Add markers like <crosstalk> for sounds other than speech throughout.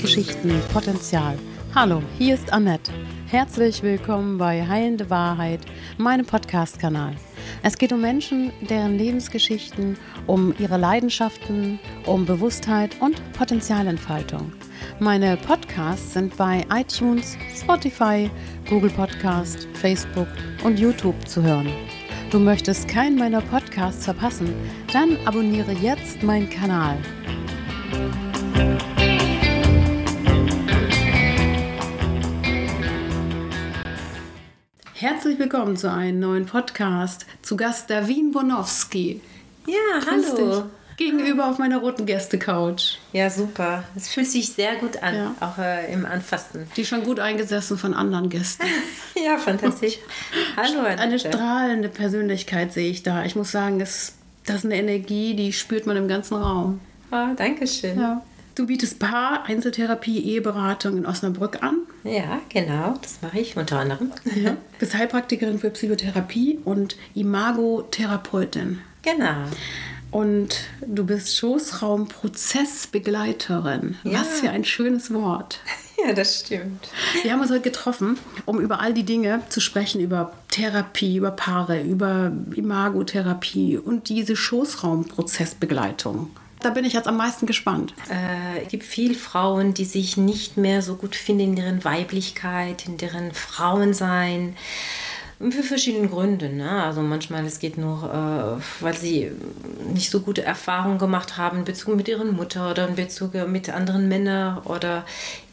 Geschichten Potenzial. Hallo, hier ist Annette. Herzlich willkommen bei Heilende Wahrheit, meinem Podcast-Kanal. Es geht um Menschen, deren Lebensgeschichten, um ihre Leidenschaften, um Bewusstheit und Potenzialentfaltung. Meine Podcasts sind bei iTunes, Spotify, Google Podcast, Facebook und YouTube zu hören. Du möchtest keinen meiner Podcasts verpassen? Dann abonniere jetzt meinen Kanal. Herzlich willkommen zu einem neuen Podcast. Zu Gast Davin Bonowski. Ja, Grüß hallo. Dich. Gegenüber auf meiner roten Gäste-Couch. Ja, super. Es fühlt sich sehr gut an, ja. auch äh, im Anfassen. Die schon gut eingesessen von anderen Gästen. <laughs> ja, fantastisch. <laughs> hallo, Annette. Eine strahlende Persönlichkeit sehe ich da. Ich muss sagen, das, das ist eine Energie, die spürt man im ganzen Raum. Oh, danke schön. Ja. Du bietest Paar, Einzeltherapie, Eheberatung in Osnabrück an. Ja, genau, das mache ich unter anderem. Ja. Bist Heilpraktikerin für Psychotherapie und Imagotherapeutin. Genau. Und du bist Schoßraumprozessbegleiterin. Ja. Was für ein schönes Wort. <laughs> Ja, das stimmt. Wir haben uns heute getroffen, um über all die Dinge zu sprechen, über Therapie, über Paare, über Imagotherapie und diese Schoßraumprozessbegleitung. Da bin ich jetzt am meisten gespannt. Äh, es gibt viele Frauen, die sich nicht mehr so gut finden in deren Weiblichkeit, in deren Frauensein. Für verschiedene Gründe. Ne? Also manchmal es geht nur, äh, weil sie nicht so gute Erfahrungen gemacht haben in Bezug mit ihrer Mutter oder in Bezug mit anderen Männern oder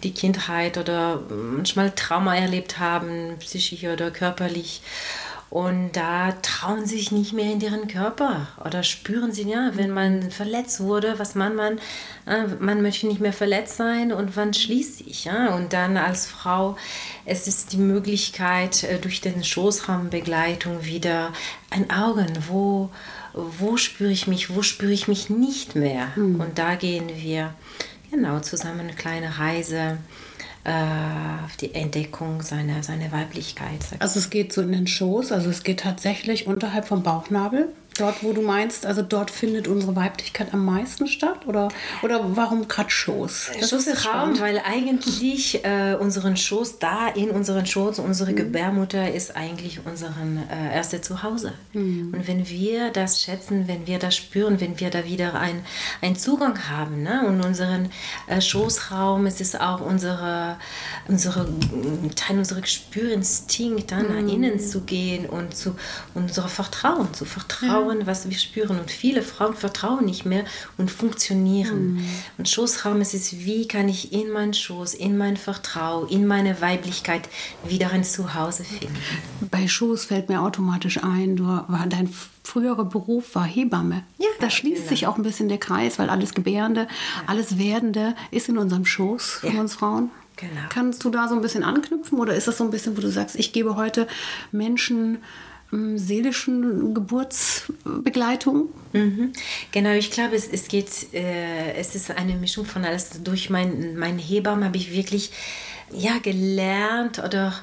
die Kindheit oder manchmal Trauma erlebt haben, psychisch oder körperlich. Und da trauen sie sich nicht mehr in ihren Körper oder spüren sie, ja, wenn man verletzt wurde, was man, man, äh, man möchte nicht mehr verletzt sein und wann schließt sich. Ja? Und dann als Frau, es ist die Möglichkeit, äh, durch den Schoßraumbegleitung wieder ein Augen, wo, wo spüre ich mich, wo spüre ich mich nicht mehr. Mhm. Und da gehen wir genau zusammen eine kleine Reise die Entdeckung seiner, seiner Weiblichkeit. Also es geht so in den Schoß, also es geht tatsächlich unterhalb vom Bauchnabel. Dort, wo du meinst, also dort findet unsere Weiblichkeit am meisten statt? Oder, oder warum gerade Schoß? Das Schoß ist Raum, weil eigentlich äh, unseren Schoß, da in unseren Schoß, unsere mhm. Gebärmutter ist eigentlich unser äh, erstes Zuhause. Mhm. Und wenn wir das schätzen, wenn wir das spüren, wenn wir da wieder einen Zugang haben ne? und unseren äh, Schoßraum, es ist auch unsere, unsere Teil unserer Gespürinstinkt, dann mhm. nach innen zu gehen und zu unser Vertrauen, zu vertrauen vertrauen, was wir spüren. Und viele Frauen vertrauen nicht mehr und funktionieren. Mhm. Und Schoßraum ist es, wie kann ich in meinen Schoß, in mein Vertrauen, in meine Weiblichkeit wieder ein Zuhause finden. Bei Schoß fällt mir automatisch ein, du, dein früherer Beruf war Hebamme. Ja, da schließt genau. sich auch ein bisschen der Kreis, weil alles Gebärende, ja. alles Werdende ist in unserem Schoß von ja. uns Frauen. Genau. Kannst du da so ein bisschen anknüpfen oder ist das so ein bisschen, wo du sagst, ich gebe heute Menschen seelischen Geburtsbegleitung? Mhm. Genau, ich glaube, es, es geht, äh, es ist eine Mischung von alles. Durch mein, mein Hebammen habe ich wirklich ja, gelernt oder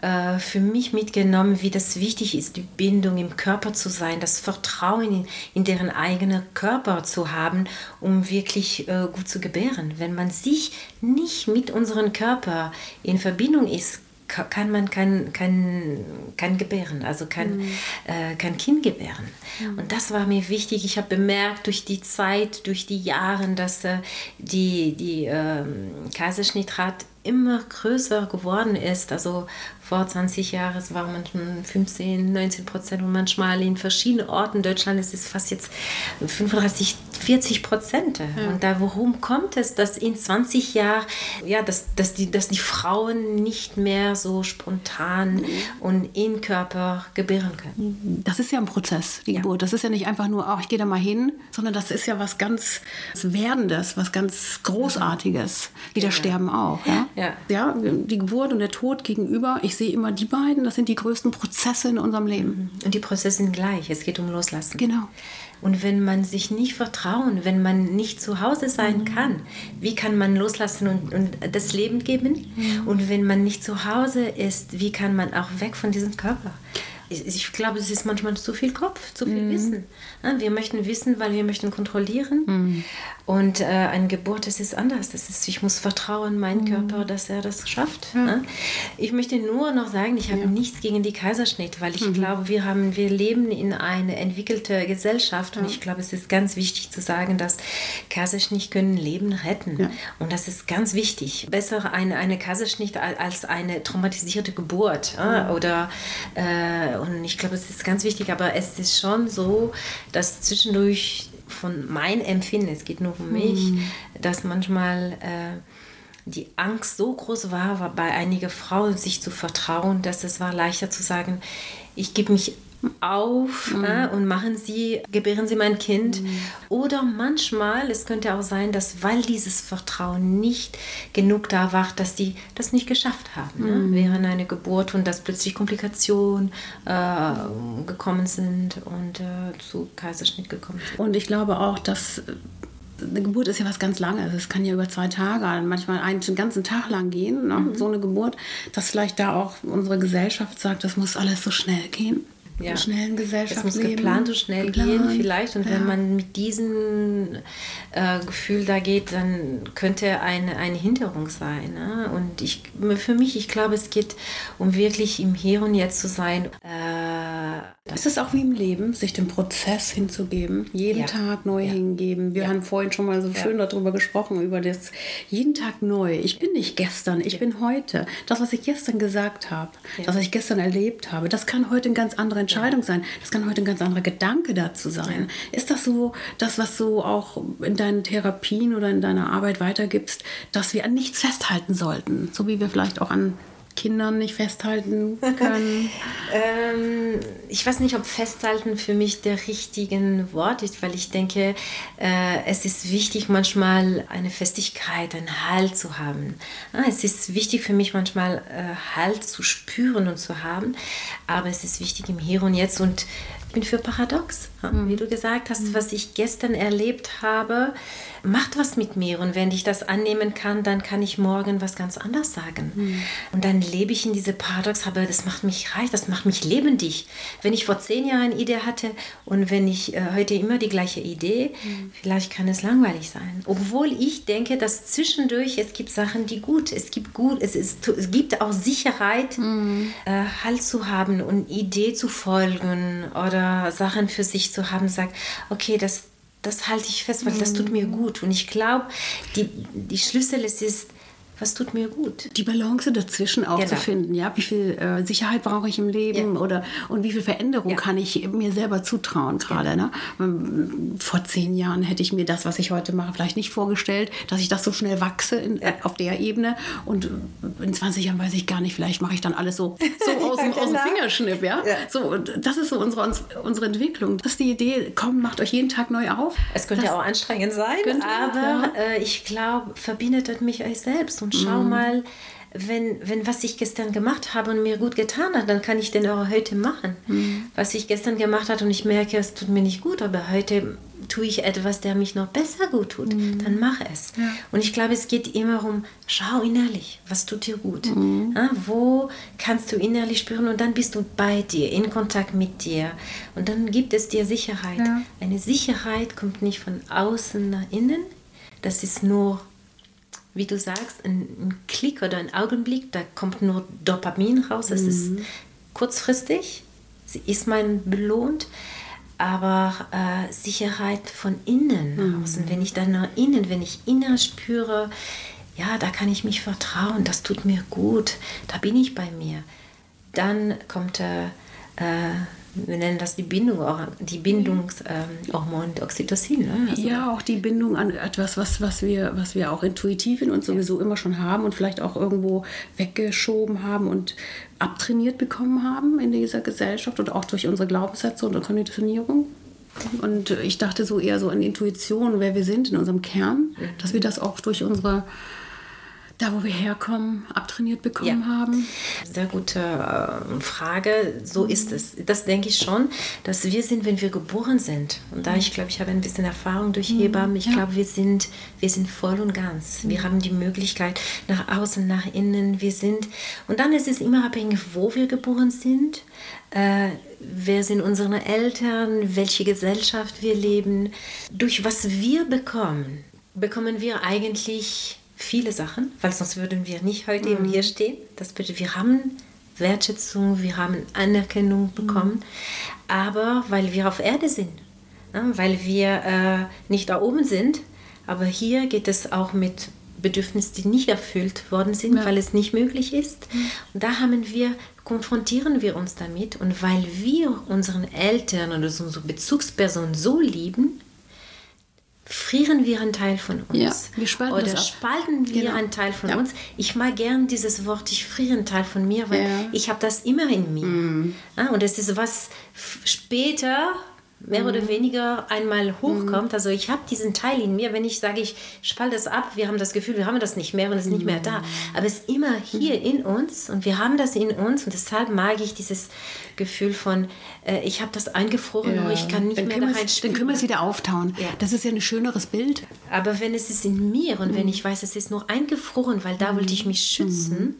äh, für mich mitgenommen, wie das wichtig ist, die Bindung im Körper zu sein, das Vertrauen in, in deren eigenen Körper zu haben, um wirklich äh, gut zu gebären. Wenn man sich nicht mit unserem Körper in Verbindung ist, kann man kein, kein, kein gebären, also kein, mhm. äh, kein Kind gebären. Mhm. Und das war mir wichtig. Ich habe bemerkt durch die Zeit, durch die Jahre, dass äh, die, die äh, Kaiserschnittrat immer größer geworden ist. Also vor 20 Jahren es waren manchmal 15, 19 Prozent und manchmal in verschiedenen Orten in Deutschland ist es fast jetzt 35, 40 Prozent. Ja. Und da worum kommt es, dass in 20 Jahren, ja, dass, dass, die, dass die Frauen nicht mehr so spontan mhm. und in Körper gebären können? Das ist ja ein Prozess, die ja. Geburt. Das ist ja nicht einfach nur, ach, ich gehe da mal hin, sondern das ist ja was ganz Werdendes, was ganz Großartiges. Wie das Sterben auch. Ja? Ja. ja, die Geburt und der Tod gegenüber. Ich sehe immer die beiden, das sind die größten Prozesse in unserem Leben. Mhm. Und die Prozesse sind gleich, es geht um Loslassen. Genau. Und wenn man sich nicht vertrauen, wenn man nicht zu Hause sein mhm. kann, wie kann man loslassen und, und das Leben geben? Mhm. Und wenn man nicht zu Hause ist, wie kann man auch weg von diesem Körper? ich glaube, es ist manchmal zu viel Kopf, zu viel mhm. Wissen. Wir möchten wissen, weil wir möchten kontrollieren. Mhm. Und äh, eine Geburt, das ist anders. Das ist, ich muss vertrauen, mein mhm. Körper, dass er das schafft. Ja. Ich möchte nur noch sagen, ich habe ja. nichts gegen die Kaiserschnitt, weil ich mhm. glaube, wir, haben, wir leben in einer entwickelten Gesellschaft. Ja. Und ich glaube, es ist ganz wichtig zu sagen, dass Kaiserschnitt können Leben retten. Und das ist ganz wichtig. Besser eine, eine Kaiserschnitt als eine traumatisierte Geburt. Oder äh, und ich glaube, es ist ganz wichtig, aber es ist schon so, dass zwischendurch von meinem Empfinden, es geht nur um mich, mhm. dass manchmal äh, die Angst so groß war, war bei einigen Frauen sich zu vertrauen, dass es war leichter zu sagen, ich gebe mich auf mhm. äh, und machen Sie, gebären Sie mein Kind. Mhm. Oder manchmal, es könnte auch sein, dass weil dieses Vertrauen nicht genug da war, dass sie das nicht geschafft haben ne, mhm. ne? während einer Geburt und dass plötzlich Komplikationen äh, gekommen sind und äh, zu Kaiserschnitt gekommen sind. Und ich glaube auch, dass eine Geburt ist ja was ganz Langes. Es kann ja über zwei Tage, manchmal einen ganzen Tag lang gehen, ne? mhm. so eine Geburt, dass vielleicht da auch unsere Gesellschaft sagt, das muss alles so schnell gehen ja. schnellen Gesellschaft. Es muss geplant und schnell geplant. gehen vielleicht. Und ja. wenn man mit diesem äh, Gefühl da geht, dann könnte eine, eine Hinderung sein. Ne? Und ich, für mich, ich glaube, es geht um wirklich im Hier und Jetzt zu sein. Äh, ist es auch wie im Leben, sich dem Prozess hinzugeben, jeden ja. Tag neu hingeben. Wir haben vorhin schon mal so schön darüber gesprochen, über das jeden Tag neu. Ich bin nicht gestern, ich bin heute. Das, was ich gestern gesagt habe, das, was ich gestern erlebt habe, das kann heute ein ganz anderer Entscheidung sein. Das kann heute ein ganz anderer Gedanke dazu sein. Ist das so, das, was du auch in deinen Therapien oder in deiner Arbeit weitergibst, dass wir an nichts festhalten sollten, so wie wir vielleicht auch an Kindern nicht festhalten können? <laughs> ähm, ich weiß nicht, ob festhalten für mich der richtige Wort ist, weil ich denke, äh, es ist wichtig, manchmal eine Festigkeit, einen Halt zu haben. Ah, es ist wichtig für mich, manchmal äh, Halt zu spüren und zu haben, aber es ist wichtig im Hier und Jetzt und ich bin für Paradox. Mhm. Wie du gesagt hast, was ich gestern erlebt habe, macht was mit mir. Und wenn ich das annehmen kann, dann kann ich morgen was ganz anderes sagen. Mhm. Und dann lebe ich in diese Paradox, aber das macht mich reich, das macht mich lebendig. Wenn ich vor zehn Jahren eine Idee hatte und wenn ich äh, heute immer die gleiche Idee, mhm. vielleicht kann es langweilig sein. Obwohl ich denke, dass zwischendurch es gibt Sachen, die gut, es gibt gut, es, ist, es gibt auch Sicherheit, mhm. äh, Halt zu haben und Idee zu folgen oder Sachen für sich zu haben, sagt, okay, das, das halte ich fest, weil das tut mir gut. Und ich glaube, die, die Schlüssel ist, ist was tut mir gut. Die Balance dazwischen auch genau. zu finden, ja, wie viel äh, Sicherheit brauche ich im Leben ja. oder und wie viel Veränderung ja. kann ich mir selber zutrauen gerade. Ja. Ne? Vor zehn Jahren hätte ich mir das, was ich heute mache, vielleicht nicht vorgestellt, dass ich das so schnell wachse in, auf der Ebene und in 20 Jahren weiß ich gar nicht, vielleicht mache ich dann alles so, so <laughs> aus, dem, aus dem. Fingerschnipp, ja. So, das ist so unsere, unsere Entwicklung. Das ist die Idee, komm, macht euch jeden Tag neu auf. Es könnte das auch anstrengend sein, aber äh, ich glaube, verbindet mich euch selbst und schau mhm. mal, wenn, wenn was ich gestern gemacht habe und mir gut getan hat, dann kann ich den auch heute machen. Mhm. Was ich gestern gemacht habe und ich merke, es tut mir nicht gut, aber heute tue ich etwas, der mich noch besser gut tut, mhm. dann mach es. Ja. Und ich glaube, es geht immer um, schau innerlich, was tut dir gut? Mhm. Ja, wo kannst du innerlich spüren und dann bist du bei dir, in Kontakt mit dir. Und dann gibt es dir Sicherheit. Ja. Eine Sicherheit kommt nicht von außen nach innen, das ist nur wie du sagst, ein, ein Klick oder ein Augenblick, da kommt nur Dopamin raus. Es mhm. ist kurzfristig, sie ist mein belohnt, aber äh, Sicherheit von innen mhm. aus. Und wenn ich dann nach innen, wenn ich innen spüre, ja, da kann ich mich vertrauen, das tut mir gut, da bin ich bei mir, dann kommt äh wir nennen das die Bindung, die Bindungshormon ähm, Oxytocin. Ne? Also ja, auch die Bindung an etwas, was, was, wir, was wir auch intuitiv in uns sowieso immer schon haben und vielleicht auch irgendwo weggeschoben haben und abtrainiert bekommen haben in dieser Gesellschaft und auch durch unsere Glaubenssätze und Konditionierung. Und ich dachte so eher so an Intuition, wer wir sind in unserem Kern, mhm. dass wir das auch durch unsere Da, wo wir herkommen, abtrainiert bekommen ja. haben? Sehr gute äh, Frage. So mhm. ist es. Das denke ich schon, dass wir sind, wenn wir geboren sind. Und da ich glaube, ich habe ein bisschen Erfahrung durch mhm. Hebammen. Ich ja. glaube, wir sind, wir sind voll und ganz. Mhm. Wir haben die Möglichkeit nach außen, nach innen. Wir sind. Und dann ist es immer abhängig, wo wir geboren sind. Äh, wer sind unsere Eltern, welche Gesellschaft wir leben, durch was wir bekommen, bekommen wir eigentlich viele Sachen, weil sonst würden wir nicht heute mhm. hier stehen. Das bedeutet, wir haben Wertschätzung, wir haben Anerkennung mhm. bekommen, mhm. aber weil wir auf Erde sind, ne, weil wir äh, nicht da oben sind, aber hier geht es auch mit Bedürfnissen, die nicht erfüllt worden sind, ja. weil es nicht möglich ist. Mhm. Und da haben wir konfrontieren wir uns damit und weil wir unseren Eltern oder unsere Bezugsperson so lieben, frieren wir einen Teil von uns. Ja, wir spalten Oder spalten wir genau. einen Teil von ja. uns. Ich mag gern dieses Wort, ich friere einen Teil von mir, weil ja. ich habe das immer in mir. Mhm. und es ist was später mehr mhm. oder weniger einmal hochkommt. Mhm. Also ich habe diesen Teil in mir, wenn ich sage, ich spalte es ab, wir haben das Gefühl, wir haben das nicht mehr und es ist nicht mehr da. Mhm. Aber es ist immer hier mhm. in uns und wir haben das in uns und deshalb mag ich dieses Gefühl von, äh, ich habe das eingefroren ja. und ich kann nicht dann mehr da rein Dann können wir es wieder auftauen. Ja. Das ist ja ein schöneres Bild. Aber wenn es ist in mir und mhm. wenn ich weiß, es ist nur eingefroren, weil da wollte ich mich schützen,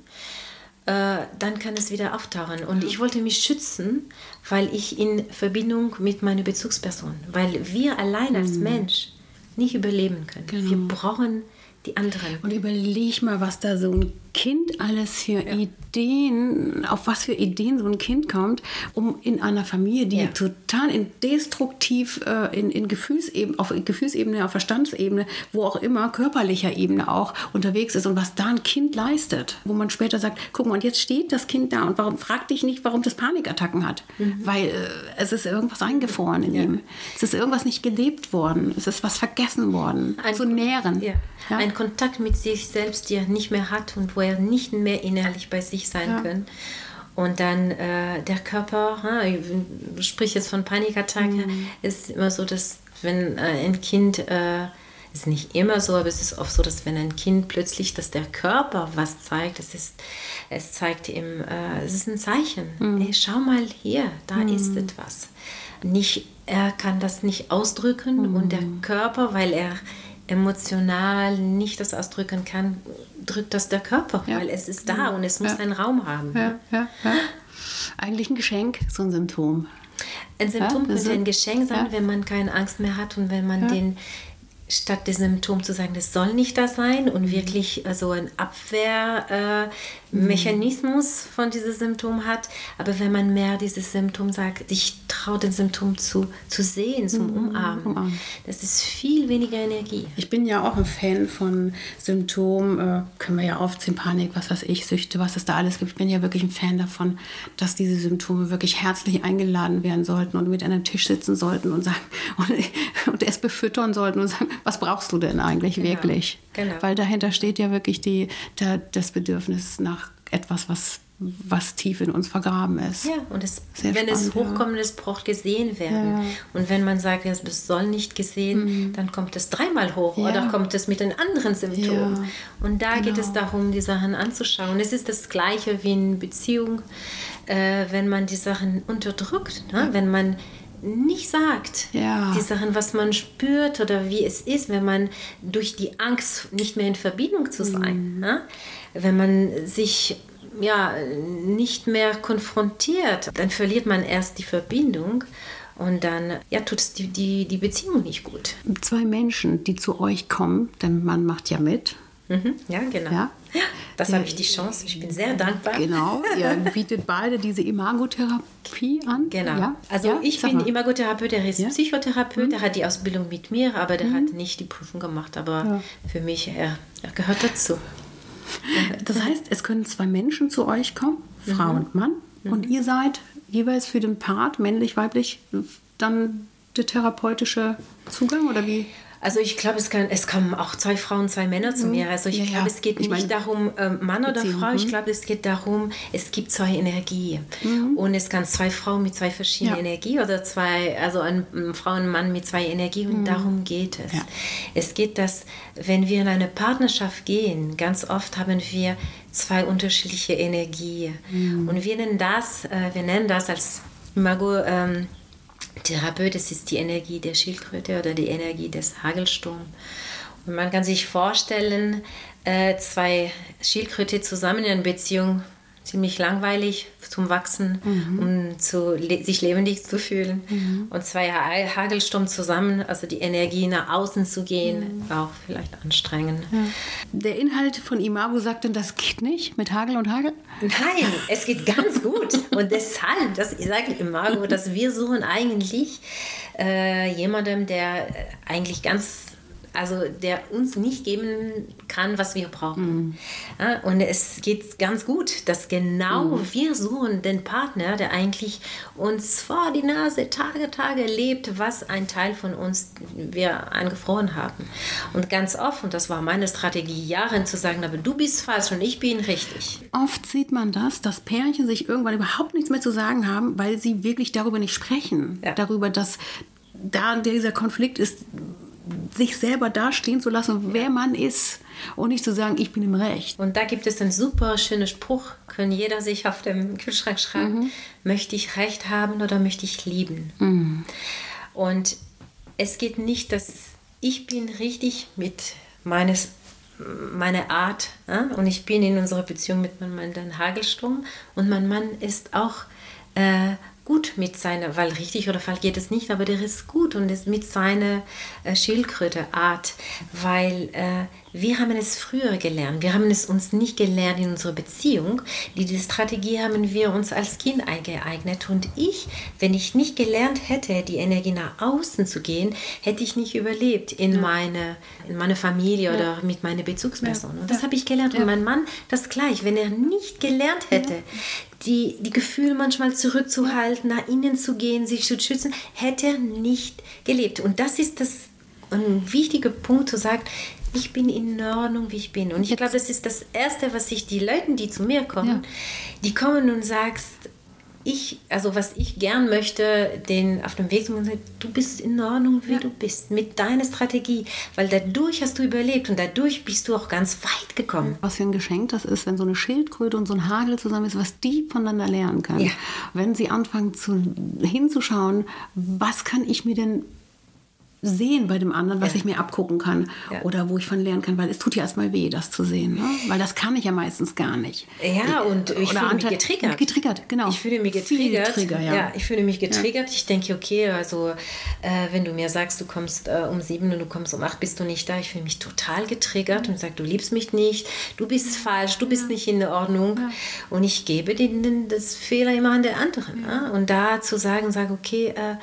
äh, dann kann es wieder auftauchen. Und ich wollte mich schützen, weil ich in Verbindung mit meiner Bezugsperson, weil wir allein als mhm. Mensch nicht überleben können. Genau. Wir brauchen die anderen. Und überleg mal, was da so ein Kind alles für ja. Ideen, auf was für Ideen so ein Kind kommt, um in einer Familie, die ja. total in destruktiv äh, in, in Gefühlsebene, auf Gefühlsebene, auf Verstandsebene, wo auch immer, körperlicher Ebene auch unterwegs ist und was da ein Kind leistet, wo man später sagt, guck mal, und jetzt steht das Kind da und warum frag dich nicht, warum das Panikattacken hat, mhm. weil äh, es ist irgendwas eingefroren in ja. ihm, es ist irgendwas nicht gelebt worden, es ist was vergessen worden, ein, zu nähren. Ein Kontakt mit sich selbst, die er nicht mehr hat und wo er nicht mehr innerlich bei sich sein ja. können. Und dann äh, der Körper, ich spreche jetzt von Panikattacken, mhm. ist immer so, dass wenn äh, ein Kind, äh, ist nicht immer so, aber es ist oft so, dass wenn ein Kind plötzlich, dass der Körper was zeigt, es ist, es zeigt ihm, äh, es ist ein Zeichen. Mhm. Hey, schau mal hier, da mhm. ist etwas. Nicht, er kann das nicht ausdrücken und der mhm. Körper, weil er emotional nicht das ausdrücken kann, drückt das der Körper, ja. weil es ist da und es muss ja. einen Raum haben. Ja. Eigentlich ein Geschenk, so ein Symptom. Ein Symptom könnte ein Geschenk sein, wenn man keine Angst mehr hat und wenn man den statt des Symptom zu sagen, das soll nicht da sein und mhm. wirklich also ein Abwehrmechanismus äh, von diesem Symptom hat. Aber wenn man mehr dieses Symptom sagt, ich traue den Symptom zu, zu sehen, zum mhm. Umarmen, Umarmen, das ist viel weniger Energie. Ich bin ja auch ein Fan von Symptomen, äh, können wir ja aufziehen, Panik, was weiß ich, Süchte, was es da alles gibt. Ich bin ja wirklich ein Fan davon, dass diese Symptome wirklich herzlich eingeladen werden sollten und mit an einem Tisch sitzen sollten und sagen <laughs> und, und es befüttern sollten und sagen, was brauchst du denn eigentlich genau. wirklich? Genau. Weil dahinter steht ja wirklich die, der, das Bedürfnis nach etwas, was was tief in uns vergraben ist. Ja, und es, wenn spannend, es hochkommt, ja. es braucht gesehen werden. Ja. Und wenn man sagt, es soll nicht gesehen, mhm. dann kommt es dreimal hoch ja. oder kommt es mit einem anderen Symptom. Und da genau. geht es darum, die Sachen anzuschauen. Es ist das Gleiche wie in Beziehung, äh, wenn man die Sachen unterdrückt, ne? wenn man nicht sagt. Ja. Die Sachen, was man spürt oder wie es ist, wenn man durch die Angst nicht mehr in Verbindung zu sein, mhm. ne? wenn man sich ja nicht mehr konfrontiert, dann verliert man erst die Verbindung und dann ja, tut es die, die, die Beziehung nicht gut. Zwei Menschen, die zu euch kommen, denn man macht ja mit, Mhm, ja, genau. Ja? Das habe ich die Chance. Ich bin sehr dankbar. Genau. <laughs> Ihr bietet beide diese Imagotherapie an. Genau. Ja? Also ja? ich bin Imagotherapeut, der ist ja? Psychotherapeut, mhm. der hat die Ausbildung mit mir, aber der mhm. hat nicht die Prüfung gemacht. Aber für mich, er, er, gehört dazu. Das heißt, es können zwei Menschen zu euch kommen, Frau mhm. und Mann, und mhm. ihr seid jeweils für den Part, männlich, weiblich, dann der therapeutische Zugang oder wie? Also ich glaube, es, es kommen auch zwei Frauen, zwei Männer zu mhm. mir. Also ich ja, glaube, es geht ich nicht darum, äh, Mann oder Beziehung. Frau. Ich mhm. glaube, es geht darum, es gibt zwei Energien. Mhm. Und es kann zwei Frauen mit zwei verschiedenen ja. Energien oder zwei, also ein, Frau und ein Mann mit zwei Energien. Und mhm. darum geht es. Ja. Es geht, dass wenn wir in eine Partnerschaft gehen, ganz oft haben wir zwei unterschiedliche Energien. Mhm. Und wir nennen das, äh, wir nennen das als Imago ähm, Therapeut, das ist die Energie der Schildkröte oder die Energie des Hagelsturms. Und man kann sich vorstellen, äh, zwei Schildkröte zusammen in Beziehung ziemlich langweilig zum Wachsen, mhm. um zu, sich lebendig zu fühlen. Mhm. Und zwei Hagelsturm zusammen, also die Energie nach außen zu gehen, mhm. war auch vielleicht anstrengend. Ja. Der Inhalt von Imago sagt denn, das geht nicht mit Hagel und Hagel? Nein, es geht ganz <laughs> gut. Und deshalb, das sagt Imago, dass wir suchen eigentlich äh, jemandem, der eigentlich ganz also der uns nicht geben kann, was wir brauchen. Mhm. Ja, und es geht ganz gut, dass genau mhm. wir suchen den Partner, der eigentlich uns vor die Nase Tage, Tage lebt, was ein Teil von uns wir angefroren haben. Und ganz oft, und das war meine Strategie, Jahre zu sagen, aber du bist falsch und ich bin richtig. Oft sieht man das, dass Pärchen sich irgendwann überhaupt nichts mehr zu sagen haben, weil sie wirklich darüber nicht sprechen. Ja. Darüber, dass da dieser Konflikt ist, sich selber dastehen zu lassen, wer man ist und nicht zu sagen, ich bin im Recht. Und da gibt es einen super schönen Spruch, können jeder sich auf dem Kühlschrank schreiben, mhm. möchte ich Recht haben oder möchte ich lieben? Mhm. Und es geht nicht, dass ich bin richtig mit meines meine Art ja? und ich bin in unserer Beziehung mit meinem Mann dann Hagelsturm und mein Mann ist auch äh, gut mit seiner, weil richtig oder falsch geht es nicht, aber der ist gut und ist mit seiner äh, Schildkröte-Art, weil äh, wir haben es früher gelernt. Wir haben es uns nicht gelernt in unserer Beziehung. Diese Strategie haben wir uns als Kind eingeeignet. Und ich, wenn ich nicht gelernt hätte, die Energie nach außen zu gehen, hätte ich nicht überlebt in, ja. meine, in meine Familie ja. oder mit meiner Bezugsperson. Ja. Und das habe ich gelernt. Und mein Mann das gleich. Wenn er nicht gelernt hätte, die, die Gefühle manchmal zurückzuhalten, nach innen zu gehen, sich zu schützen, hätte er nicht gelebt. Und das ist das ein wichtiger Punkt zu sagen, ich bin in Ordnung, wie ich bin. Und ich glaube, das ist das Erste, was ich die Leuten, die zu mir kommen, ja. die kommen und sagst, ich, also was ich gern möchte, den auf dem Weg zu sagen, du bist in Ordnung, wie ja. du bist, mit deiner Strategie, weil dadurch hast du überlebt und dadurch bist du auch ganz weit gekommen. Was für ein Geschenk das ist, wenn so eine Schildkröte und so ein Hagel zusammen ist, was die voneinander lernen können. Ja. Wenn sie anfangen zu, hinzuschauen, was kann ich mir denn sehen bei dem anderen, was ja. ich mir abgucken kann ja. oder wo ich von lernen kann, weil es tut ja erstmal weh, das zu sehen, ne? weil das kann ich ja meistens gar nicht. Ja, und ich oder fühle mich getriggert. Getriggert, genau. Ich fühle mich getriggert. Trigger, ja. ja. ich fühle mich getriggert. Ich denke, okay, also äh, wenn du mir sagst, du kommst äh, um sieben und du kommst um acht, bist du nicht da. Ich fühle mich total getriggert und sage, du liebst mich nicht, du bist falsch, du bist nicht in der Ordnung. Und ich gebe den, das Fehler immer an der anderen. Ne? Und da zu sagen, sage, okay, äh,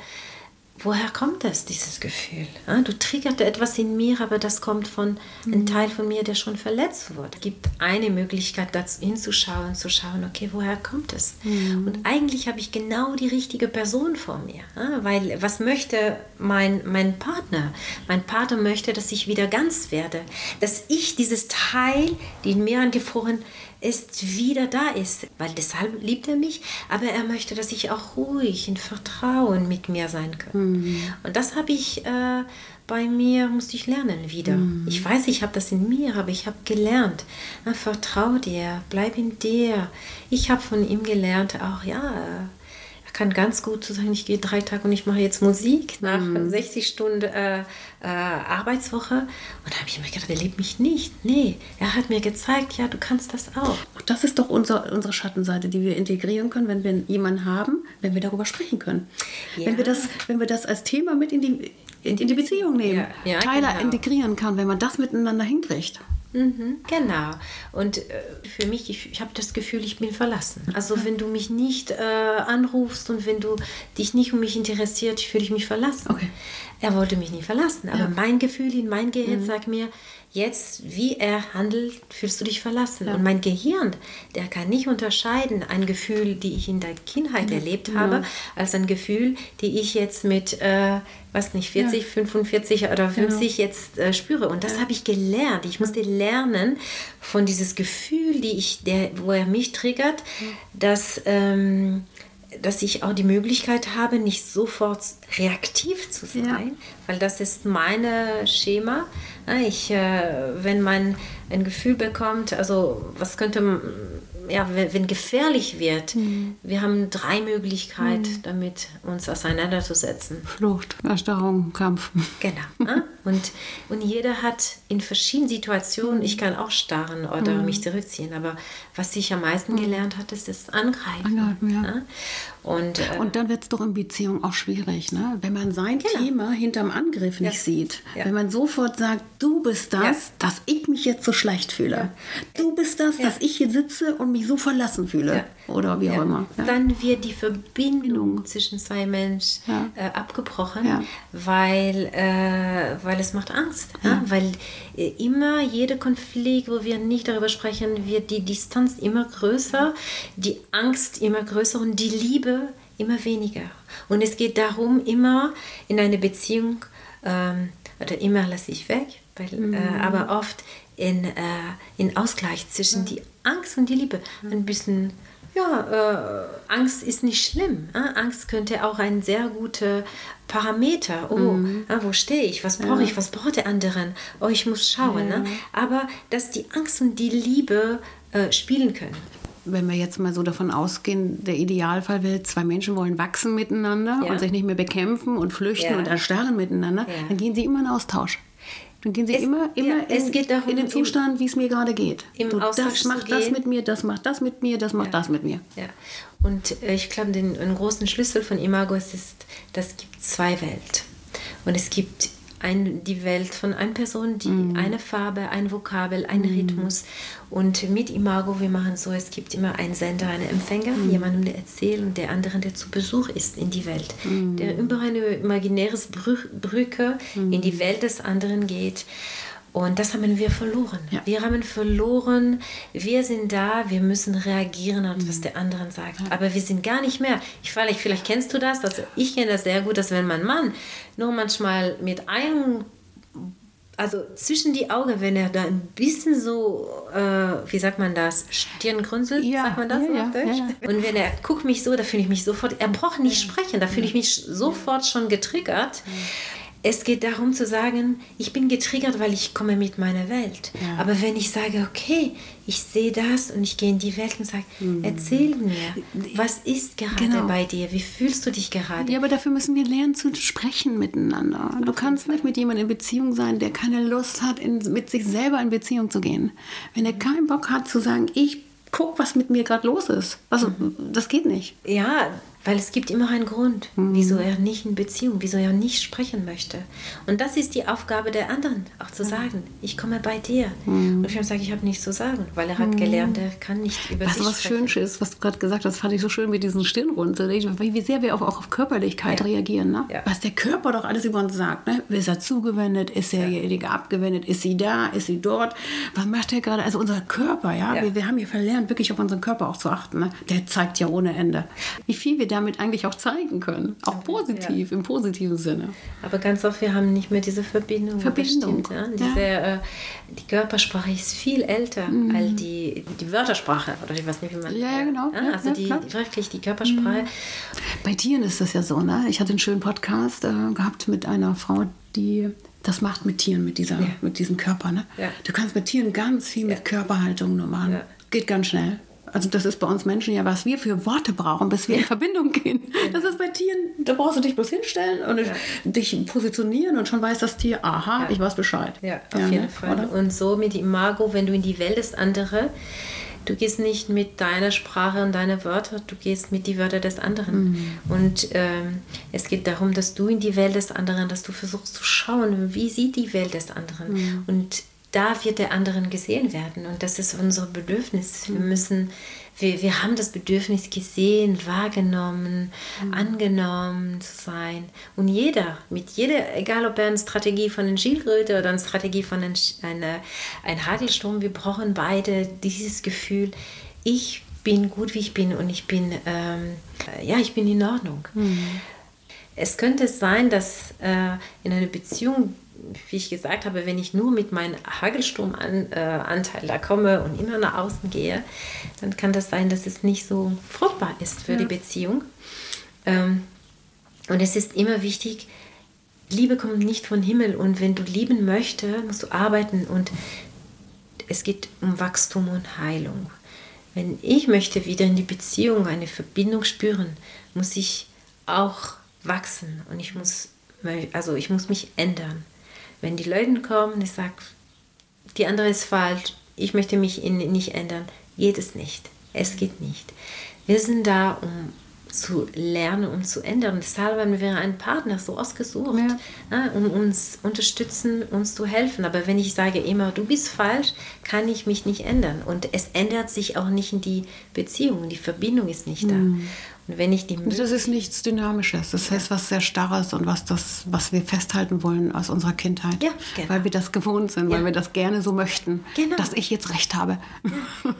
woher kommt das, dieses Gefühl? Du triggert etwas in mir, aber das kommt von mhm. einem Teil von mir, der schon verletzt wurde. Es gibt eine Möglichkeit, dazu hinzuschauen, zu schauen, okay, woher kommt es? Mhm. Und eigentlich habe ich genau die richtige Person vor mir. Weil was möchte mein, mein Partner? Mein Partner möchte, dass ich wieder ganz werde. Dass ich dieses Teil, den mir angefroren ist, wieder da ist. Weil deshalb liebt er mich, aber er möchte, dass ich auch ruhig in Vertrauen mit mir sein kann. Mhm. Und das habe ich äh, bei mir, musste ich lernen wieder. Mhm. Ich weiß, ich habe das in mir, aber ich habe gelernt. Vertrau dir, bleib in dir. Ich habe von ihm gelernt, auch ja, kann ganz gut zu sagen, ich gehe drei Tage und ich mache jetzt Musik nach mhm. 60 Stunden äh, äh, Arbeitswoche. Und da habe ich mir gedacht, er liebt mich nicht. Nee, er hat mir gezeigt, ja, du kannst das auch. Das ist doch unser, unsere Schattenseite, die wir integrieren können, wenn wir jemanden haben, wenn wir darüber sprechen können. Ja. Wenn, wir das, wenn wir das als Thema mit in die, in, die Beziehung nehmen, ja, ja, Teile genau. integrieren kann, wenn man das miteinander hinkriegt. Mhm, genau. Und äh, für mich, ich, ich habe das Gefühl, ich bin verlassen. Also wenn du mich nicht äh, anrufst und wenn du dich nicht um mich interessiert, fühle ich mich verlassen. Okay. er wollte mich nie verlassen. Aber Ja. mein Gefühl in mein Gehirn sagt mir, jetzt, wie er handelt, fühlst du dich verlassen. Und mein Gehirn, der kann nicht unterscheiden, ein Gefühl, die ich in der Kindheit erlebt habe, als ein Gefühl, die ich jetzt mit, äh, was nicht, 40, 45 oder 50 jetzt äh, spüre. Und das habe ich gelernt. Ich musste lernen von dieses Gefühl, die ich, der, wo er mich triggert, dass... Ähm, dass ich auch die Möglichkeit habe, nicht sofort reaktiv zu sein, Ja. weil das ist mein Schema. Ja, Ich, äh, wenn man ein Gefühl bekommt, also was könnte, ja, wenn, wenn gefährlich wird, wir haben drei Möglichkeiten, damit uns auseinanderzusetzen. Flucht, Erstarrung, Kampf. Genau. ne? Und, und jeder hat in verschiedenen Situationen, ich kann auch starren oder mich zurückziehen, aber was ich am meisten gelernt habe, ist das Angreifen. Angreifen, ja. ne? Und, äh, Und dann wird es doch in Beziehung auch schwierig, ne? wenn man sein Genau. Thema hinterm Angriff nicht Ja. sieht. Ja. Wenn man sofort sagt, du bist das, dass ich mich jetzt so schlecht fühle. Du bist das, dass ich hier sitze und mich so verlassen fühle. Oder wie auch Ja. immer. Ja. Dann wird die Verbindung zwischen zwei Menschen Ja. äh, abgebrochen, Ja. weil, äh, weil es macht Angst. Ja. Weil äh, immer jeder Konflikt, wo wir nicht darüber sprechen, wird die Distanz immer größer, die Angst immer größer und die Liebe immer weniger. Und es geht darum, immer in eine Beziehung, ähm, oder immer lasse ich weg, weil, äh, aber oft in, äh, in Ausgleich zwischen die Angst und die Liebe. Ein bisschen ja, äh, Angst ist nicht schlimm. Äh? Angst könnte auch ein sehr guter Parameter. Oh, äh, wo stehe ich? Was brauche ich? Was braucht der anderen? Oh, ich muss schauen. Ne? Aber dass die Angst und die Liebe äh, spielen können. Wenn wir jetzt mal so davon ausgehen, der Idealfall will, zwei Menschen wollen wachsen miteinander Ja. und sich nicht mehr bekämpfen und flüchten Ja. und erstarren miteinander, Ja. dann gehen sie immer in Austausch. Dann gehen sie Es- immer, immer ja, es in, geht darum, in den Zustand, wie es mir gerade geht. im so, Austausch das macht das mit mir, das macht das mit mir, das macht das mit mir. Ja. Und äh, ich glaube, den einen großen Schlüssel von Imago ist, ist, das gibt zwei Welten. Und es gibt ein, die Welt von einer Person, die eine Farbe, ein Vokabel, ein Rhythmus. Und mit Imago, wir machen so, es gibt immer einen Sender, einen Empfänger, jemandem, der erzählt und der andere, der zu Besuch ist in die Welt. Der über eine imaginäres Brü Brücke in die Welt des anderen geht. Und das haben wir verloren. Ja. Wir haben verloren, wir sind da, wir müssen reagieren auf was der andere sagt. Aber wir sind gar nicht mehr. Ich vielleicht, vielleicht kennst du das, also ich kenne das sehr gut, dass wenn mein Mann nur manchmal mit einem also zwischen die Augen, wenn er da ein bisschen so, äh, wie sagt man das, Stirngrunzel, Ja, sagt man das ja, ja, ja, Und wenn er guckt mich so, da fühle ich mich sofort, er braucht nicht sprechen, da fühle ich mich sofort schon getriggert. Es geht darum zu sagen, ich bin getriggert, weil ich komme mit meiner Welt. Ja. Aber wenn ich sage, okay, ich sehe das und ich gehe in die Welt und sage, erzähl mir, was ist gerade Mhm. Genau. bei dir? Wie fühlst du dich gerade? Ja, aber dafür müssen wir lernen zu sprechen miteinander. Du kannst nicht mit jemandem in Beziehung sein, der keine Lust hat, in, mit sich selber in Beziehung zu gehen. Wenn er keinen Bock hat zu sagen, ich guck, was mit mir gerade los ist. Also, das geht nicht. Ja, weil es gibt immer einen Grund, wieso er nicht in Beziehung, wieso er nicht sprechen möchte. Und das ist die Aufgabe der anderen, auch zu sagen, ich komme bei dir. Und ich sage, ich habe nichts zu sagen, weil er hat gelernt, er kann nicht über Was sich was sprechen. schön ist, was du gerade gesagt hast, fand ich so schön mit diesen Stirnrunzeln. Wie wie sehr wir auch, auch auf Körperlichkeit Ja. reagieren. Ne? Ja. Was der Körper doch alles über uns sagt. Ne? Ist er zugewendet? Ist derjenige abgewendet? Ist sie da? Ist sie dort? Was macht der gerade? Also unser Körper, ja. Ja. Wir, wir haben hier verlernt, wirklich auf unseren Körper auch zu achten. Ne? Der zeigt ja ohne Ende. Wie viel wir damit eigentlich auch zeigen können. Auch positiv, im positiven Sinne. Aber ganz oft, wir haben nicht mehr diese Verbindung. Verbindung, Das stimmt, ja. ja. Diese, äh, die Körpersprache ist viel älter als die, die Wörtersprache. Oder ich weiß nicht, wie man Mhm. Ja, ja, genau. Ja, also ja, die, wirklich die Körpersprache. Bei Tieren ist das ja so, ne? Ich hatte einen schönen Podcast äh, gehabt mit einer Frau, die das macht mit Tieren, mit, dieser, Ja. mit diesem Körper, ne? Ja. Du kannst mit Tieren ganz viel mit Körperhaltung nur machen. Ja. Geht ganz schnell. Also das ist bei uns Menschen ja, was wir für Worte brauchen, bis wir in Verbindung gehen. Das ist bei Tieren, da brauchst du dich bloß hinstellen und dich positionieren und schon weiß das Tier, aha, Ja. ich weiß Bescheid. Ja, auf jeden ne? Fall. Oder? Und so mit Imago, wenn du in die Welt des anderen, du gehst nicht mit deiner Sprache und deiner Wörter, du gehst mit die Wörter des anderen. Mhm. Und ähm, es geht darum, dass du in die Welt des anderen, dass du versuchst zu schauen, wie sieht die Welt des anderen. Mhm. Und da wird der anderen gesehen werden. Und das ist unser Bedürfnis. Wir müssen, wir, wir haben das Bedürfnis gesehen, wahrgenommen, mhm. angenommen zu sein. Und jeder, mit jeder, egal ob er eine Strategie von einer Schildkröte oder eine Strategie von einem eine, ein Hagelsturm, wir brauchen beide dieses Gefühl, ich bin gut, wie ich bin und ich bin, ähm, ja, ich bin in Ordnung. Mhm. Es könnte sein, dass äh, in einer Beziehung wie ich gesagt habe, wenn ich nur mit meinem Hagelsturmanteil äh, da komme und immer nach außen gehe, dann kann das sein, dass es nicht so fruchtbar ist für ja. die Beziehung. Ähm, und es ist immer wichtig, Liebe kommt nicht von Himmel und wenn du lieben möchtest, musst du arbeiten und es geht um Wachstum und Heilung. Wenn ich möchte wieder in die Beziehung eine Verbindung spüren, muss ich auch wachsen und ich muss, also ich muss mich ändern. Wenn die Leute kommen, ich sage, die andere ist falsch, ich möchte mich nicht ändern, geht es nicht. Es geht nicht. Wir sind da, um zu lernen und zu ändern. Deshalb haben wir einen Partner so ausgesucht, ja. Ja, um uns unterstützen, uns zu helfen. Aber wenn ich sage immer, du bist falsch, kann ich mich nicht ändern. Und es ändert sich auch nicht in die Beziehung, die Verbindung ist nicht da. Mhm. Wenn ich die das ist nichts Dynamisches, das heißt was sehr Starres und was, das, was wir festhalten wollen aus unserer Kindheit. Ja, genau. Weil wir das gewohnt sind, ja. weil wir das gerne so möchten, genau. dass ich jetzt Recht habe.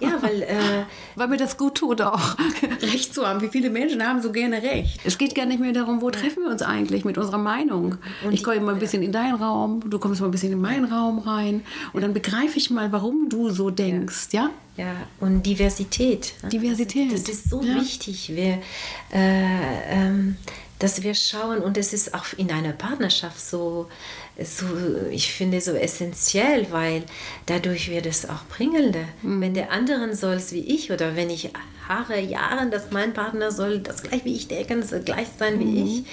Ja, weil, äh, <laughs> weil mir das gut tut auch, <laughs> Recht zu haben. Wie viele Menschen haben so gerne Recht? Es geht gar nicht mehr darum, wo treffen wir uns eigentlich mit unserer Meinung. Und ich komme mal ein bisschen in deinen Raum, du kommst mal ein bisschen in meinen Raum rein und dann begreife ich mal, warum du so denkst, ja? Ja, und Diversität. Diversität. Das, ist so ja. wichtig, wir, ähm, dass wir schauen, und es ist auch in einer Partnerschaft so, so, ich finde, so essentiell, weil dadurch wird es auch bringelnder. Mhm. Wenn der andere soll wie ich oder wenn ich Haare, Jahre, dass mein Partner soll das gleich wie ich denken, soll gleich sein wie mhm. ich,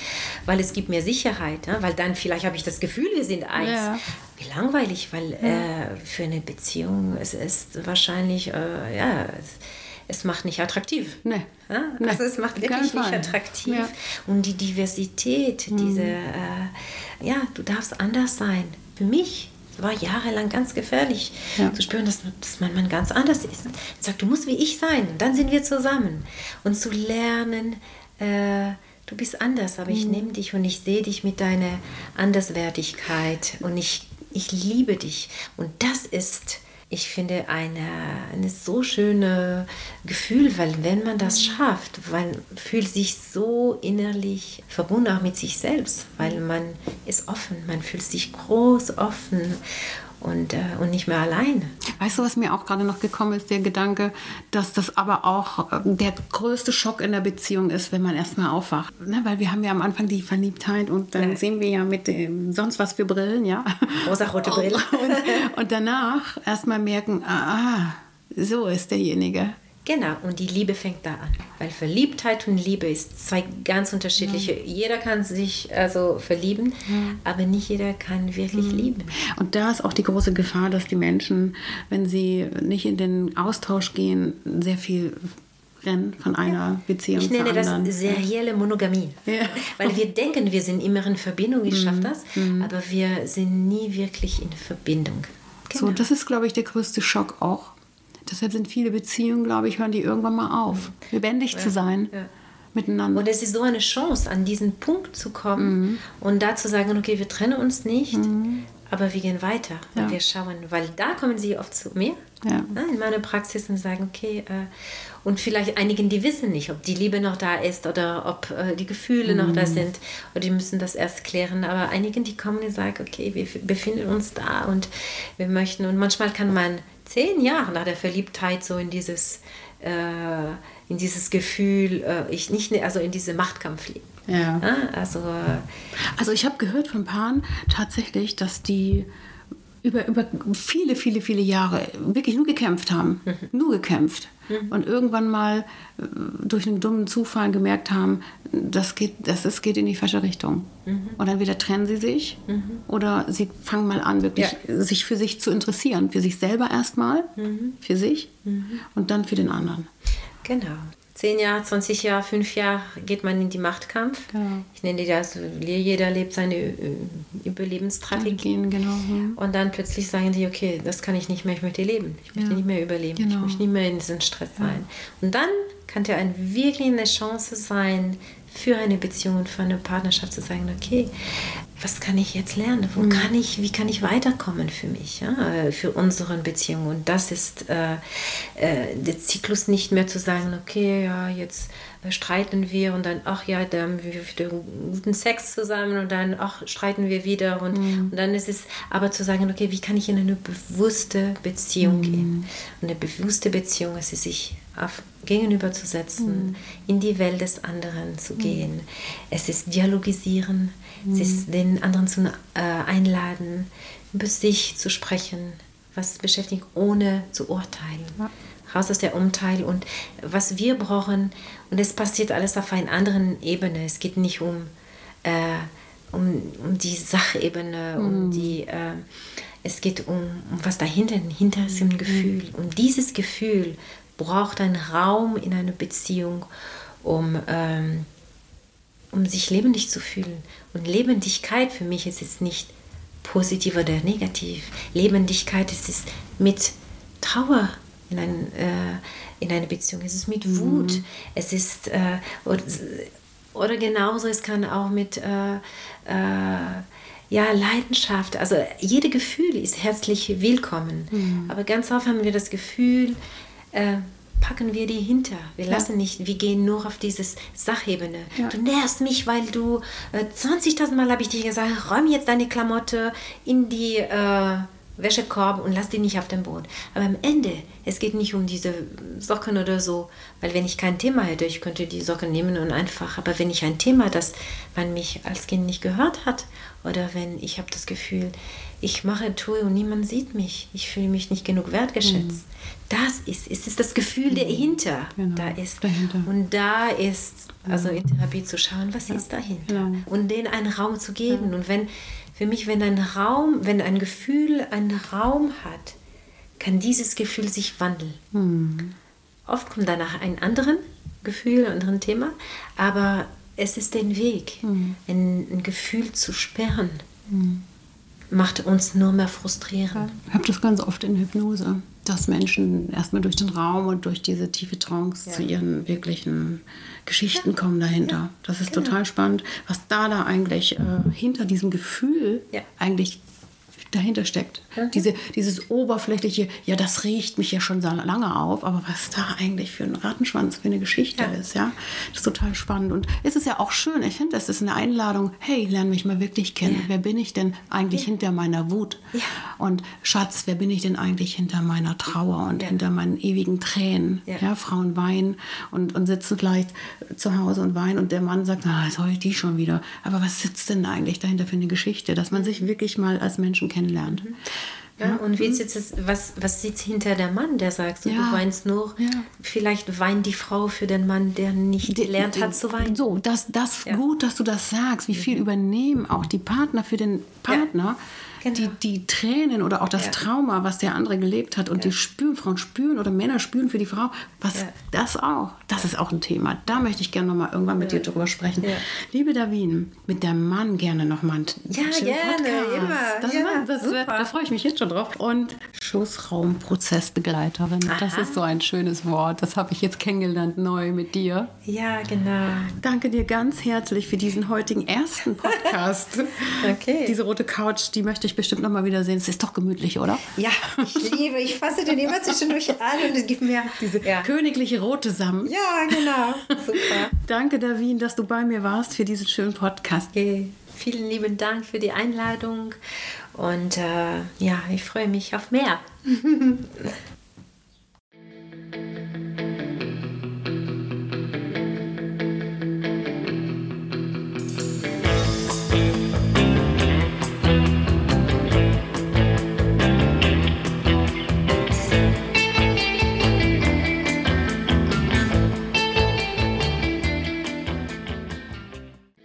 weil es gibt mir Sicherheit, ja? weil dann vielleicht habe ich das Gefühl, wir sind eins. Ja. Wie langweilig, weil ja. äh, für eine Beziehung es ist wahrscheinlich, äh, ja, es, es, macht nicht attraktiv. Nee. Ja? Also es macht wirklich nicht attraktiv. Ja. Und die Diversität, mhm. diese, äh, ja, du darfst anders sein. Für mich war jahrelang ganz gefährlich ja. zu spüren, dass, dass mein Mann ganz anders ist. Er sagt, du musst wie ich sein, dann sind wir zusammen. Und zu lernen, äh, du bist anders, aber ich mhm. nehme dich und ich sehe dich mit deiner Anderswertigkeit und ich, ich liebe dich. Und das ist ich finde, eine, eine so schöne Gefühl, weil wenn man das schafft, man fühlt sich so innerlich verbunden auch mit sich selbst, weil man ist offen, man fühlt sich groß, offen und, äh, und nicht mehr alleine. Weißt du, was mir auch gerade noch gekommen ist, der Gedanke, dass das aber auch äh, der größte Schock in der Beziehung ist, wenn man erstmal aufwacht. Ne? Weil wir haben ja am Anfang die Verliebtheit und dann ja. sehen wir ja mit dem sonst was für Brillen, ja. Rosa-rote <laughs> Brillen. und, und danach erstmal merken, ah, ah, so ist derjenige. Genau, und die Liebe fängt da an. Weil Verliebtheit und Liebe ist zwei ganz unterschiedliche. Mhm. Jeder kann sich also verlieben, mhm. aber nicht jeder kann wirklich mhm. lieben. Und da ist auch die große Gefahr, dass die Menschen, wenn sie nicht in den Austausch gehen, sehr viel rennen von einer ja. Beziehung ich nenne das serielle Monogamie. Ja. Weil wir denken, wir sind immer in Verbindung, ich schaffe mhm. das, mhm. aber wir sind nie wirklich in Verbindung. Genau. So, das ist, glaube ich, der größte Schock auch Deshalb sind viele Beziehungen, glaube ich, hören die irgendwann mal auf, lebendig ja. zu sein. Ja. Miteinander. Und es ist so eine Chance, an diesen Punkt zu kommen mhm. und da zu sagen, okay, wir trennen uns nicht, mhm. aber wir gehen weiter und wir schauen, weil da kommen sie oft zu mir ja. in meine Praxis und sagen, okay, äh, und vielleicht einigen, die wissen nicht, ob die Liebe noch da ist oder ob äh, die Gefühle mhm. noch da mhm. sind oder die müssen das erst klären, aber einigen, die kommen und sagen, okay, wir befinden uns da und wir möchten und manchmal kann man zehn Jahre nach der Verliebtheit so in dieses, äh, in dieses Gefühl, äh, ich nicht, also in diese Machtkampf leben. Ja. ja also, äh, also ich habe gehört von Paaren tatsächlich, dass die über, über viele, viele, viele Jahre wirklich nur gekämpft haben. Mhm. Nur gekämpft. Mhm. Und irgendwann mal äh, durch einen dummen Zufall gemerkt haben, das geht, das ist, geht in die falsche Richtung. Mhm. Und dann wieder trennen sie sich mhm. oder sie fangen mal an, wirklich ja. sich für sich zu interessieren. Für sich selber erstmal, mhm. für sich mhm. und dann für den anderen. Genau. 10 Jahre, 20 Jahre, 5 Jahre geht man in die Machtkampf. Genau. Ich nenne das, jeder lebt seine äh, Überlebensstrategien. Genau. hm. Und dann plötzlich sagen die, okay, das kann ich nicht mehr, ich möchte leben. Ich möchte Ja. nicht mehr überleben. Ich Genau. möchte nicht mehr in diesem Stress sein. Und dann kann ja ein, wirklich eine Chance sein, für eine Beziehung und für eine Partnerschaft zu sagen, okay, was kann ich jetzt lernen? Wo kann ich, wie kann ich weiterkommen für mich, ja? äh, für unsere Beziehung? Und das ist äh, äh, der Zyklus nicht mehr zu sagen, okay, ja, jetzt streiten wir und dann, ach ja, da haben wir wieder guten Sex zusammen und dann, ach, streiten wir wieder und, und dann ist es, aber zu sagen, okay, wie kann ich in eine bewusste Beziehung gehen? Und eine bewusste Beziehung ist es, sich auf gegenüberzusetzen, in die Welt des anderen zu gehen. Es ist dialogisieren, es ist den anderen zu äh, einladen, über sich zu sprechen, was beschäftigt, ohne zu urteilen. Raus aus der Umteil und was wir brauchen, und es passiert alles auf einer anderen Ebene. Es geht nicht um, äh, um, um die Sachebene, um die, äh, es geht um, um was dahinter, hinter diesem Gefühl. Und dieses Gefühl braucht einen Raum in einer Beziehung, um, ähm, um sich lebendig zu fühlen. Und Lebendigkeit für mich ist es nicht positiv oder negativ. Lebendigkeit ist es mit Trauer in, ein, äh, in eine Beziehung. Es ist mit Wut. Es ist äh, oder, oder genauso, es kann auch mit äh, äh, ja, Leidenschaft. Also jede Gefühl ist herzlich willkommen. Aber ganz oft haben wir das Gefühl, äh, packen wir die hinter. Wir lassen nicht, wir gehen nur auf dieses Sachebene. Ja. Du nervst mich, weil du äh, 20.000 Mal habe ich dir gesagt, räum jetzt deine Klamotte in die äh, Wäschekorb und lass die nicht auf dem Boden. Aber am Ende, es geht nicht um diese Socken oder so, weil wenn ich kein Thema hätte, ich könnte die Socken nehmen und einfach, aber wenn ich ein Thema, das man mich als Kind nicht gehört hat, oder wenn ich habe das Gefühl, ich mache, tue und niemand sieht mich, ich fühle mich nicht genug wertgeschätzt. Das ist, es ist das Gefühl dahinter, Genau, da ist. dahinter. Und da ist, also in Therapie zu schauen, was ist dahinter? genau. Und denen einen Raum zu geben. Und wenn, für mich, wenn ein Raum, wenn ein Gefühl einen Raum hat, kann dieses Gefühl sich wandeln. Oft kommt danach ein anderes Gefühl, ein anderes Thema, aber es ist den Weg, ein, ein Gefühl zu sperren, macht uns nur mehr frustrieren. Ich habe das ganz oft in Hypnose, dass Menschen erstmal durch den Raum und durch diese tiefe Trance Ja. zu ihren wirklichen Geschichten kommen dahinter. Das ist total spannend, was da da eigentlich äh, hinter diesem Gefühl Ja. eigentlich dahinter steckt. Diese, dieses oberflächliche, ja, das riecht mich ja schon so lange auf, aber was da eigentlich für ein Rattenschwanz, für eine Geschichte Ja. ist, ja, das ist total spannend. Und es ist ja auch schön, ich finde, das ist eine Einladung, hey, lern mich mal wirklich kennen. Ja. Wer bin ich denn eigentlich hinter meiner Wut? Ja. Und Schatz, wer bin ich denn eigentlich hinter meiner Trauer und Ja. hinter meinen ewigen Tränen? Ja. Ja. Frauen weinen und, und sitzen vielleicht zu Hause und weinen und der Mann sagt, na, jetzt heult die schon wieder. Aber was sitzt denn eigentlich dahinter für eine Geschichte? Dass man sich wirklich mal als Menschen kennenlernt. Ja, und wie sitzt es, was, was sitzt hinter der Mann, der sagt, so, Ja. du weinst nur, Ja. vielleicht weint die Frau für den Mann, der nicht gelernt hat zu weinen. So, das, das Ja. Mhm. gut, dass du das sagst. Wie viel übernehmen auch die Partner für den Partner, Genau. die, die Tränen oder auch das Ja. Trauma, was der andere gelebt hat. Und die spüren, Frauen spüren oder Männer spüren für die Frau, was Ja. das auch. Das ist auch ein Thema. Da möchte ich gerne noch mal irgendwann mit dir drüber sprechen. Ja. Liebe Davin, mit der Mann gerne noch mal einen Ja, gerne, immer. Das, Ja, das wird, da freue ich mich jetzt schon drauf. Und Schussraumprozessbegleiterin. Das Aha. ist so ein schönes Wort. Das habe ich jetzt kennengelernt neu mit dir. Ja, genau. Danke dir ganz herzlich für diesen heutigen ersten Podcast. <laughs> Okay. Diese rote Couch, die möchte ich bestimmt noch mal wieder sehen. Es ist doch gemütlich, oder? Ja, ich liebe, ich fasse den immer zwischendurch an und es gibt mir Diese ja. königliche rote Samt. ja, genau. Super. Danke, Davin, dass du bei mir warst für diesen schönen Podcast. Okay. Vielen lieben Dank für die Einladung und äh, ja, ich freue mich auf mehr. <laughs>